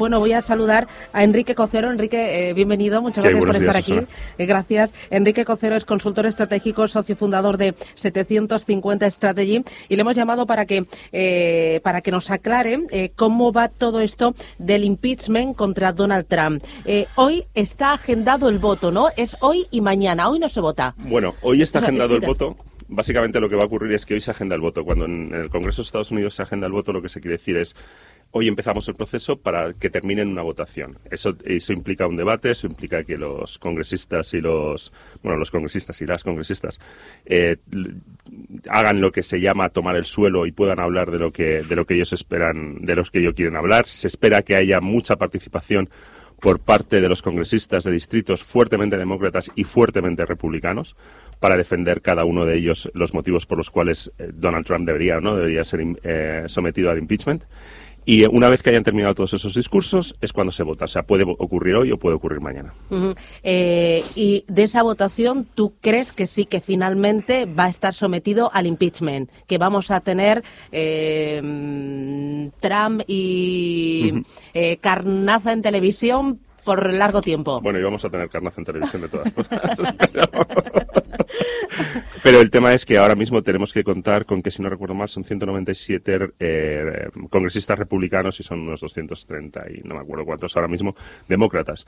Bueno, voy a saludar a Enrique Cocero. Enrique, eh, bienvenido. Muchas gracias por estar aquí. Eh, gracias. Enrique Cocero es consultor estratégico, socio fundador de 750 Strategy y le hemos llamado para que, eh, para que nos aclare cómo va todo esto del impeachment contra Donald Trump. hoy está agendado el voto, ¿no? Es hoy y mañana. Hoy no se vota. Bueno, hoy está agendado el voto básicamente lo que va a ocurrir es que hoy se agenda el voto. Cuando en el Congreso de Estados Unidos se agenda el voto, lo que se quiere decir es hoy empezamos el proceso para que termine en una votación. Eso, eso implica un debate, eso implica que los congresistas y los, bueno, los congresistas y las congresistas eh, hagan lo que se llama tomar el suelo y puedan hablar de lo que, de lo que ellos esperan, de los que ellos quieren hablar. Se espera que haya mucha participación por parte de los congresistas de distritos fuertemente demócratas y fuertemente republicanos para defender cada uno de ellos los motivos por los cuales eh, Donald Trump debería no debería ser eh, sometido al impeachment y una vez que hayan terminado todos esos discursos es cuando se vota. O sea, puede ocurrir hoy o puede ocurrir mañana. Eh, y de esa votación, ¿tú crees que sí que finalmente va a estar sometido al impeachment? Que vamos a tener eh, Trump y eh, Carnaza en televisión por largo tiempo. Bueno, y vamos a tener carnaza en televisión de todas cosas. pero... el tema es que ahora mismo tenemos que contar con que, si no recuerdo mal, son 197 eh, congresistas republicanos y son unos 230 y no me acuerdo cuántos ahora mismo demócratas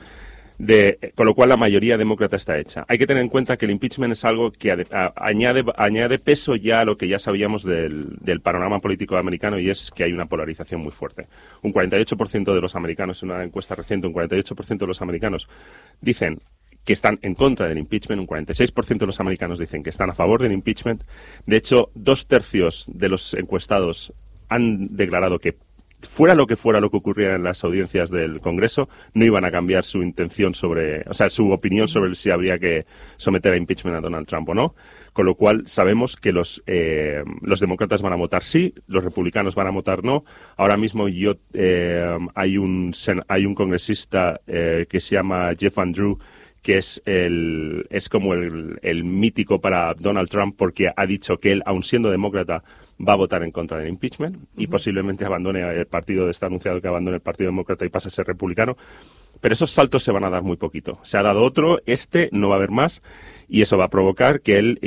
con lo cual la mayoría demócrata está hecha. Hay que tener en cuenta que el impeachment es algo que añade, peso ya a lo que ya sabíamos del, panorama político americano y es que hay una polarización muy fuerte. Un 48% de los americanos, en una encuesta reciente, un 48% de los americanos dicen que están en contra del impeachment, un 46% de los americanos dicen que están a favor del impeachment. De hecho, dos tercios de los encuestados han declarado que fuera lo que fuera lo que ocurriera en las audiencias del Congreso, no iban a cambiar su intención sobre, o sea, su opinión sobre si habría que someter a impeachment a Donald Trump o no. Con lo cual sabemos que los, eh, los demócratas van a votar sí, los republicanos van a votar no. Ahora mismo yo, eh, hay, un, hay un congresista eh, que se llama Jeff Andrew que es, el, es como el, el mítico para Donald Trump porque ha dicho que él, aun siendo demócrata, va a votar en contra del impeachment y posiblemente abandone el partido, está anunciado que abandone el Partido Demócrata y pase a ser republicano. Pero esos saltos se van a dar muy poquito. Se ha dado otro, este no va a haber más y eso va a provocar que el,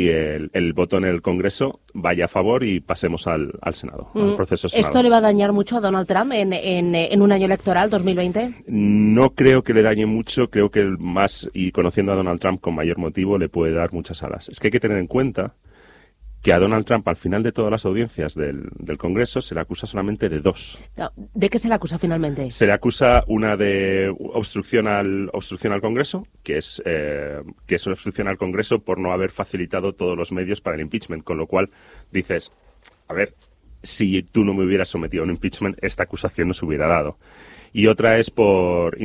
el, voto en el Congreso vaya a favor y pasemos al, Senado, al proceso Senado. ¿Esto le va a dañar mucho a Donald Trump en, en, en, un año electoral, 2020? No creo que le dañe mucho, creo que más, y conociendo a Donald Trump con mayor motivo, le puede dar muchas alas. Es que hay que tener en cuenta que a Donald Trump, al final de todas las audiencias del, Congreso, se le acusa solamente de dos. ¿De qué se le acusa finalmente? Se le acusa una de obstrucción al, obstrucción al Congreso, que es, eh, que es una obstrucción al Congreso por no haber facilitado todos los medios para el impeachment, con lo cual dices, a ver, si tú no me hubieras sometido a un impeachment, esta acusación no se hubiera dado y otra es por,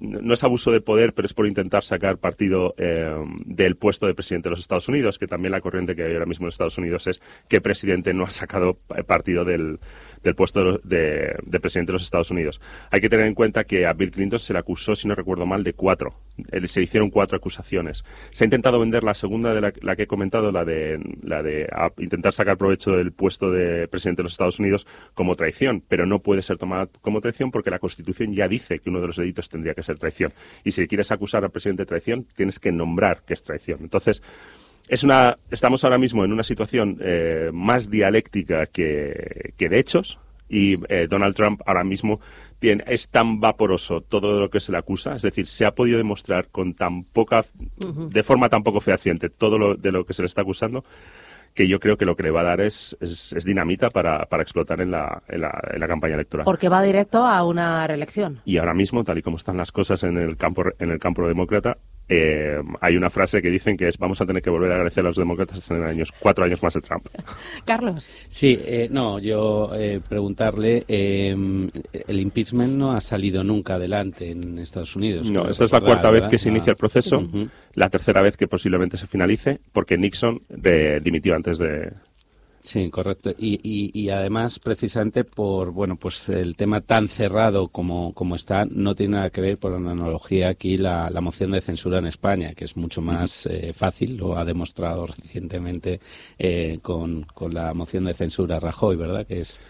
no es abuso de poder, pero es por intentar sacar partido eh, del puesto de presidente de los Estados Unidos, que también la corriente que hay ahora mismo en Estados Unidos es que presidente no ha sacado partido del, del puesto de, presidente de los Estados Unidos. Hay que tener en cuenta que a Bill Clinton se le acusó, si no recuerdo mal, de cuatro. Se hicieron cuatro acusaciones. Se ha intentado vender la segunda de la, que he comentado, la de, la de intentar sacar provecho del puesto de presidente de los Estados Unidos como traición, pero no puede ser tomada como traición porque la Constitución ya dice que uno de los delitos tendría que ser traición. Y si quieres acusar al presidente de traición, tienes que nombrar que es traición. Entonces, es una, estamos ahora mismo en una situación eh, más dialéctica que, de hechos y eh, Donald Trump ahora mismo tiene, es tan vaporoso todo lo que se le acusa, es decir, se ha podido demostrar con tan poca, de forma tan poco fehaciente todo lo de lo que se le está acusando que yo creo que lo que le va a dar es, es, dinamita para, para explotar en la, en, la, en la, campaña electoral. Porque va directo a una reelección. Y ahora mismo, tal y como están las cosas en el campo, en el campo demócrata, eh, hay una frase que dicen que es vamos a tener que volver a agradecer a los demócratas en años, cuatro años más de Trump. Carlos. Sí, eh, no, yo eh, preguntarle, el impeachment no ha salido nunca adelante en Estados Unidos. No, esta es la cuarta vez que se inicia el proceso, la tercera vez que posiblemente se finalice, porque Nixon dimitió antes de, Sí, correcto. Y, y, además, precisamente por bueno, pues el tema tan cerrado como, como está, no tiene nada que ver, por la analogía aquí, la, la moción de censura en España, que es mucho más eh, fácil, lo ha demostrado recientemente eh, con, con la moción de censura Rajoy, ¿verdad? Que es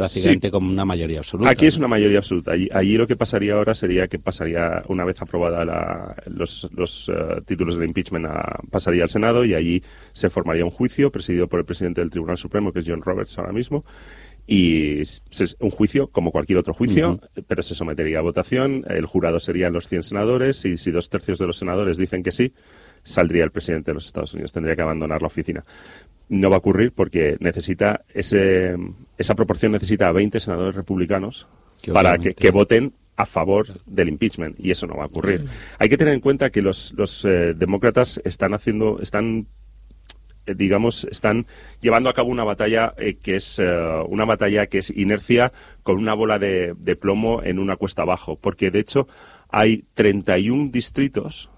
prácticamente como una mayoría absoluta. Aquí es una mayoría absoluta. Allí, lo que pasaría ahora sería que pasaría, una vez aprobada los, los eh, títulos de impeachment, pasaría al Senado y allí se formaría un juicio presidido por el presidente del Tribunal Supremo, que es John Roberts ahora mismo. Y es un juicio como cualquier otro juicio, pero se sometería a votación. El jurado serían los 100 senadores y si dos tercios de los senadores dicen que sí, saldría el presidente de los Estados Unidos. Tendría que abandonar la oficina no va a ocurrir porque necesita ese, esa proporción necesita a 20 senadores republicanos para que, voten a favor del impeachment y eso no va a ocurrir. Hay que tener en cuenta que los, los eh, demócratas están haciendo están digamos están llevando a cabo una batalla eh, que es una batalla que es inercia con una bola de, de plomo en una cuesta abajo porque de hecho hay 31 distritos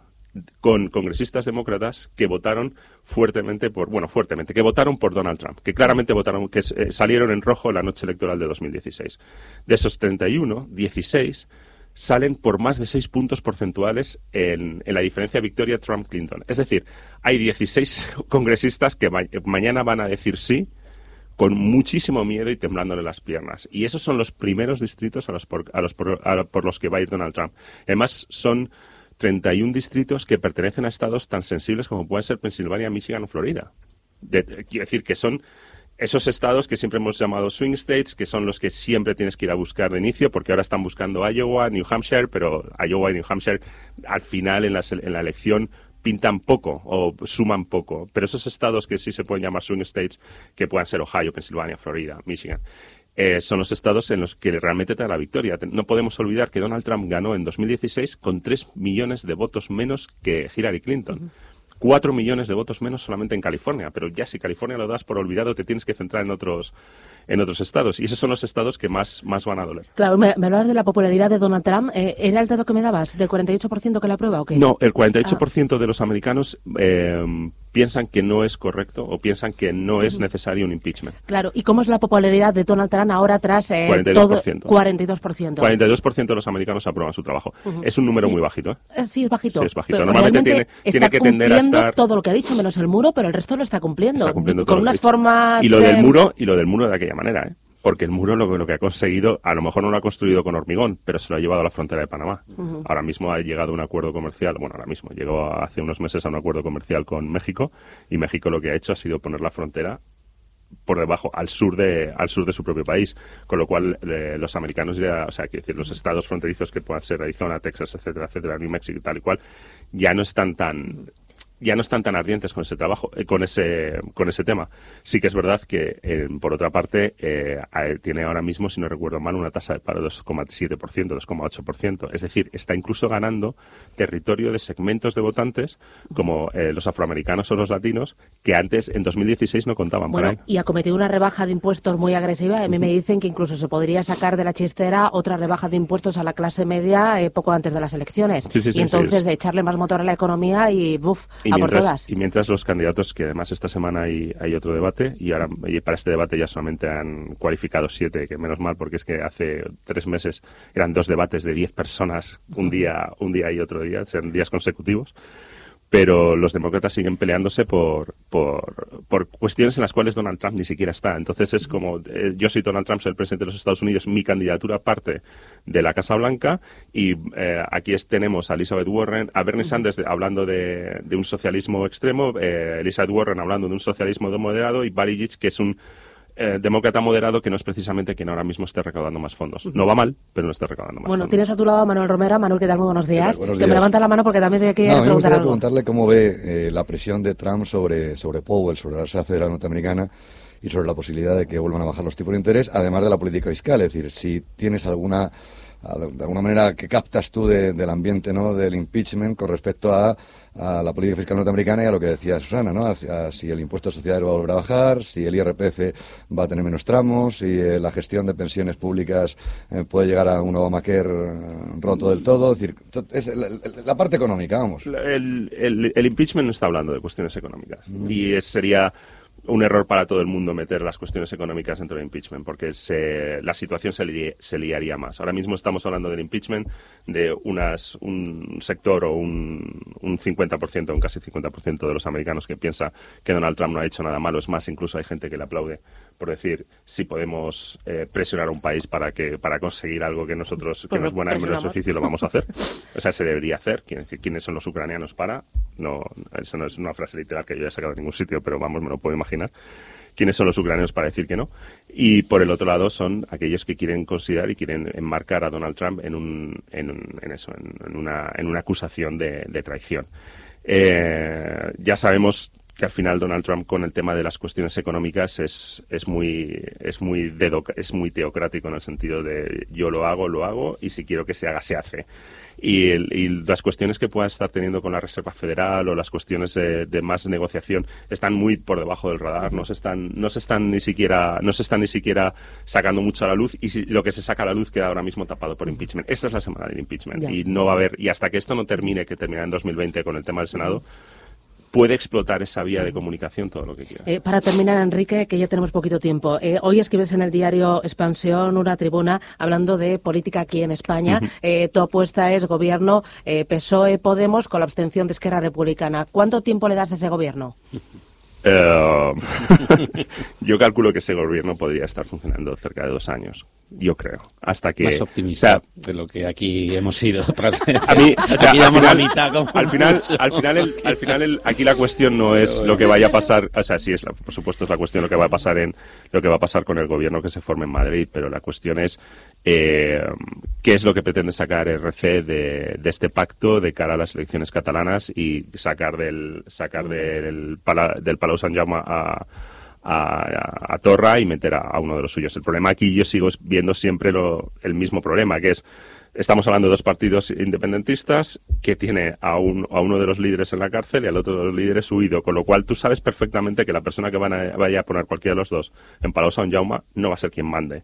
con congresistas demócratas que votaron fuertemente por, bueno, fuertemente, que votaron por Donald Trump, que claramente votaron, que eh, salieron en rojo la noche electoral de 2016. De esos 31, 16 salen por más de 6 puntos porcentuales en, la diferencia victoria Trump-Clinton. Es decir, hay 16 congresistas que mañana van a decir sí con muchísimo miedo y temblándole las piernas. Y esos son los primeros distritos a los por los que va a ir Donald Trump. Además, son 31 distritos que pertenecen a estados tan sensibles como pueden ser Pensilvania, Michigan o Florida. quiero decir que son esos estados que siempre hemos llamado swing states, que son los que siempre tienes que ir a buscar de inicio, porque ahora están buscando Iowa, New Hampshire, pero Iowa y New Hampshire al final en la, elección pintan poco o suman poco. Pero esos estados que sí se pueden llamar swing states, que puedan ser Ohio, Pensilvania, Florida, Michigan, eh, son los estados en los que realmente te da la victoria. No podemos olvidar que Donald Trump ganó en 2016 con 3 millones de votos menos que Hillary Clinton. 4 millones de votos menos solamente en California, pero ya si California lo das por olvidado te tienes que centrar en otros en otros estados. Y esos son los estados que más, más van a doler. Claro, me, hablabas de la popularidad de Donald Trump. Eh, ¿Era el dato que me dabas? ¿Del 48% que la aprueba o qué? No, el 48% de los americanos eh, piensan que no es correcto o piensan que no es necesario un impeachment. Claro, ¿y cómo es la popularidad de Donald Trump ahora tras eh, 42%. todo 42%? 42% de los americanos aprueban su trabajo. Es un número muy bajito. ¿eh? Sí, es bajito. Sí, es bajito. Normalmente tiene, tiene, que tender a estar... todo lo que ha dicho, menos el muro, pero el resto lo está cumpliendo. Está cumpliendo con unas formas... Y lo del muro, y lo del muro de aquella manera, ¿eh? porque el muro lo, lo, que ha conseguido, a lo mejor no lo ha construido con hormigón, pero se lo ha llevado a la frontera de Panamá. Ahora mismo ha llegado a un acuerdo comercial, bueno, ahora mismo, llegó hace unos meses a un acuerdo comercial con México y México lo que ha hecho ha sido poner la frontera por debajo, al sur de, al sur de su propio país. Con lo cual, eh, los americanos ya, o sea, quiero decir, los estados fronterizos que puedan ser Arizona, Texas, etcétera, etcétera, New Mexico y tal y cual, ya no están tan, ya no están tan ardientes con ese trabajo, eh, con ese con ese tema. Sí que es verdad que eh, por otra parte eh, tiene ahora mismo, si no recuerdo mal, una tasa de paro de 2,7%, 2,8%. Es decir, está incluso ganando territorio de segmentos de votantes como los afroamericanos o los latinos que antes en 2016 no contaban bueno, Y ha cometido una rebaja de impuestos muy agresiva. A mí me dicen que incluso se podría sacar de la chistera otra rebaja de impuestos a la clase media poco antes de las elecciones. y entonces de echarle más motor a la economía y buf, y mientras los candidatos, que además esta semana hay, hay otro debate, y ahora para este debate ya solamente han cualificado siete, que menos mal, porque es que hace tres meses eran dos debates de diez personas, un día, un día y otro día, sean días consecutivos pero los demócratas siguen peleándose por, por, por, cuestiones en las cuales Donald Trump ni siquiera está. Entonces es como, eh, yo soy Donald Trump, soy el presidente de los Estados Unidos, mi candidatura parte de la Casa Blanca y eh, aquí tenemos a Elizabeth Warren, a Bernie Sanders hablando de, de, un socialismo extremo, eh, Elizabeth Warren hablando de un socialismo moderado y Gitch, que es un eh, demócrata moderado que no es precisamente quien ahora mismo esté recaudando más fondos. No va mal, pero no está recaudando más bueno, fondos. Bueno, tienes a tu lado a Manuel Romera. Manuel, ¿qué tal? Muy buenos días. Buenos días. me levanta la mano porque también te quería no, preguntar me preguntarle cómo ve eh, la presión de Trump sobre, sobre Powell, sobre la Reserva Federal Norteamericana y sobre la posibilidad de que vuelvan a bajar los tipos de interés, además de la política fiscal. Es decir, si tienes alguna de alguna manera, ¿qué captas tú del ambiente ¿no? del impeachment con respecto a, la política fiscal norteamericana y a lo que decía Susana, ¿no? si el impuesto sociedades va a volver a bajar, si el IRPF va a tener menos tramos, si eh, la gestión de pensiones públicas eh, puede llegar a un Obamacare eh, roto del todo. Es decir, es la, parte económica, vamos. El, el, impeachment no está hablando de cuestiones económicas. Y sería un error para todo el mundo meter las cuestiones económicas dentro del impeachment, porque la situación se, liaría más. Ahora mismo estamos hablando del impeachment de unas, un sector o un, un 50%, un casi 50% de los americanos que piensa que Donald Trump no ha hecho nada malo. Es más, incluso hay gente que le aplaude por decir si podemos eh, presionar a un país para que para conseguir algo que nosotros que nos buena en menos oficio lo vamos a hacer. o sea, se debería hacer. ¿Quiénes son los ucranianos para? No, eso no es una frase literal que yo haya sacado de ningún sitio, pero vamos, me lo puedo imaginar quiénes son los ucranianos para decir que no. Y por el otro lado son aquellos que quieren considerar y quieren enmarcar a Donald Trump en, un, en, eso, en, una, en una acusación de, traición. Eh, ya sabemos que al final Donald Trump con el tema de las cuestiones económicas es, es muy es muy es muy teocrático en el sentido de yo lo hago lo hago y si quiero que se haga se hace. Y, las cuestiones que pueda estar teniendo con la Reserva Federal o las cuestiones de, más negociación están muy por debajo del radar. No se están no se están ni siquiera no se están ni siquiera sacando mucho a la luz y lo que se saca a la luz queda ahora mismo tapado por impeachment. Esta es la semana del impeachment. Y no va a haber y hasta que esto no termine que termina en 2020 con el tema del Senado puede explotar esa vía de comunicación todo lo que quiera. Eh, para terminar, Enrique, que ya tenemos poquito tiempo. Eh, hoy escribes en el diario Expansión una tribuna hablando de política aquí en España. Eh, tu apuesta es gobierno PSOE-Podemos con la abstención de Esquerra Republicana. ¿Cuánto tiempo le das a ese gobierno? yo calculo que ese gobierno podría estar funcionando cerca de dos años yo creo. Hasta que. Más optimista de lo que aquí hemos sido A mí, al, final, al final, al final, aquí la cuestión no es lo que vaya a pasar, o sea, sí es, por supuesto, es la cuestión lo que va a pasar en, lo que va a pasar con el gobierno que se forme en Madrid, pero la cuestión es, eh, qué es lo que pretende sacar RC de, de, este pacto de cara a las elecciones catalanas y sacar del, sacar del, del Palau San Jaume a, a, Torra y meter a, uno de los suyos. El problema aquí yo sigo viendo siempre lo, el mismo problema, que es estamos hablando de dos partidos independentistas que tiene a, a uno de los líderes en la cárcel y al otro de los líderes huido, con lo cual tú sabes perfectamente que la persona que van a, vaya a poner cualquiera de los dos en Palau San Jaume no va a ser quien mande.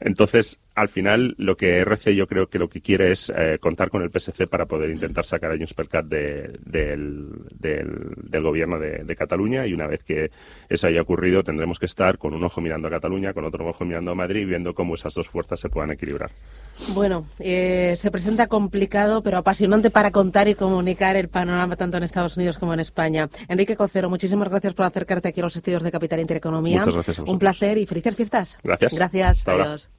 Entonces, al final, lo que RC yo creo que lo que quiere es eh, contar con el PSC para poder intentar sacar a Junts per Cat del, del, gobierno de, Cataluña y una vez que eso haya ocurrido tendremos que estar con un ojo mirando a Cataluña, con otro ojo mirando a Madrid, viendo cómo esas dos fuerzas se puedan equilibrar. Bueno, eh, se presenta complicado pero apasionante para contar y comunicar el panorama tanto en Estados Unidos como en España. Enrique Cocero, muchísimas gracias por acercarte aquí a los estudios de Capital Intereconomía. Muchas gracias Un placer y felices fiestas. Gracias. Gracias. Adiós.